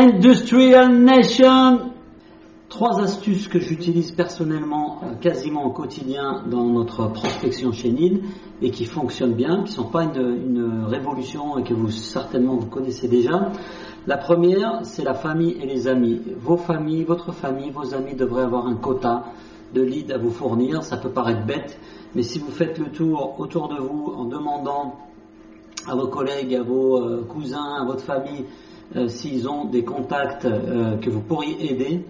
Industrial Nation. Trois astuces que j'utilise personnellement euh, quasiment au quotidien dans notre prospection chez NIL et qui fonctionnent bien, qui ne sont pas une, une, révolution et que vous certainement vous connaissez déjà. La première, c'est la famille et les amis. Vos familles, votre famille, vos amis devraient avoir un quota de leads à vous fournir. Ça peut paraître bête, mais si vous faites le tour autour de vous en demandant à vos collègues, à vos euh, cousins, à votre famille, euh, s'ils ont des contacts euh, que vous pourriez aider,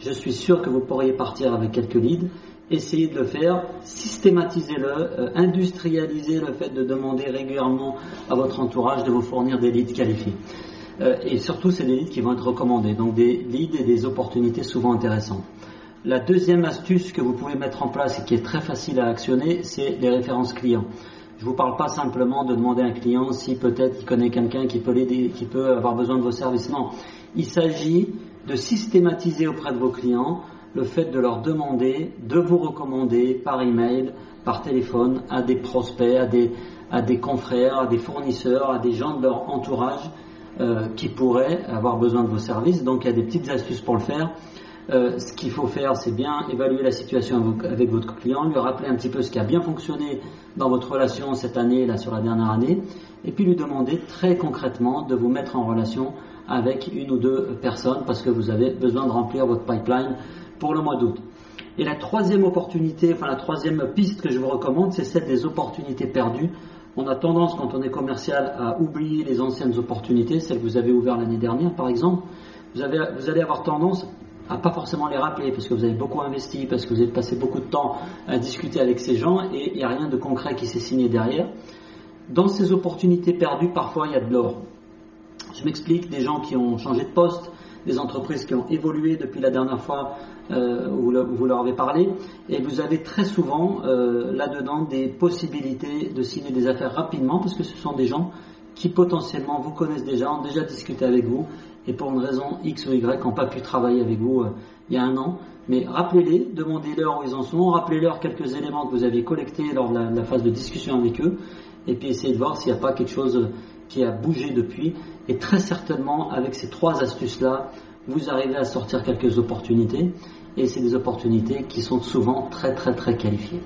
je suis sûr que vous pourriez partir avec quelques leads. Essayez de le faire, systématisez-le, industrialisez le fait de demander régulièrement à votre entourage de vous fournir des leads qualifiés. et surtout, c'est des leads qui vont être recommandés, donc des leads et des opportunités souvent intéressantes. La deuxième astuce que vous pouvez mettre en place et qui est très facile à actionner, c'est les références clients. Je ne vous parle pas simplement de demander à un client si peut-être il connaît quelqu'un qui peut l'aider, qui peut avoir besoin de vos services. Non, il s'agit de systématiser auprès de vos clients le fait de leur demander de vous recommander par email, par téléphone à des prospects, à des, confrères, à des fournisseurs, à des gens de leur entourage euh, qui pourraient avoir besoin de vos services. Donc il y a des petites astuces pour le faire. Euh, ce qu'il faut faire, c'est bien évaluer la situation avec votre client, lui rappeler un petit peu ce qui a bien fonctionné dans votre relation cette année, là sur la dernière année, et puis lui demander très concrètement de vous mettre en relation avec une ou deux personnes parce que vous avez besoin de remplir votre pipeline pour le mois d'août. Et la troisième opportunité, enfin la troisième piste que je vous recommande, c'est celle des opportunités perdues. On a tendance, quand on est commercial, à oublier les anciennes opportunités, celles que vous avez ouvertes l'année dernière, par exemple. Vous, avez, vous allez avoir tendance à pas forcément les rappeler parce que vous avez beaucoup investi, parce que vous avez passé beaucoup de temps à discuter avec ces gens et il n'y a rien de concret qui s'est signé derrière. Dans ces opportunités perdues, parfois il y a de l'or. Je m'explique, des gens qui ont changé de poste, des entreprises qui ont évolué depuis la dernière fois euh, où vous leur avez parlé, et vous avez très souvent euh, là-dedans des possibilités de signer des affaires rapidement parce que ce sont des gens qui potentiellement vous connaissent déjà, ont déjà discuté avec vous et pour une raison X ou Y n'ont pas pu travailler avec vous euh, il y a un an. Mais rappelez-les, demandez-leur où ils en sont, rappelez-leur quelques éléments que vous avez collectés lors de la, phase de discussion avec eux, et puis essayez de voir s'il n'y a pas quelque chose qui a bougé depuis. Et très certainement, avec ces trois astuces-là, vous arrivez à sortir quelques opportunités, et c'est des opportunités qui sont souvent très très très qualifiées.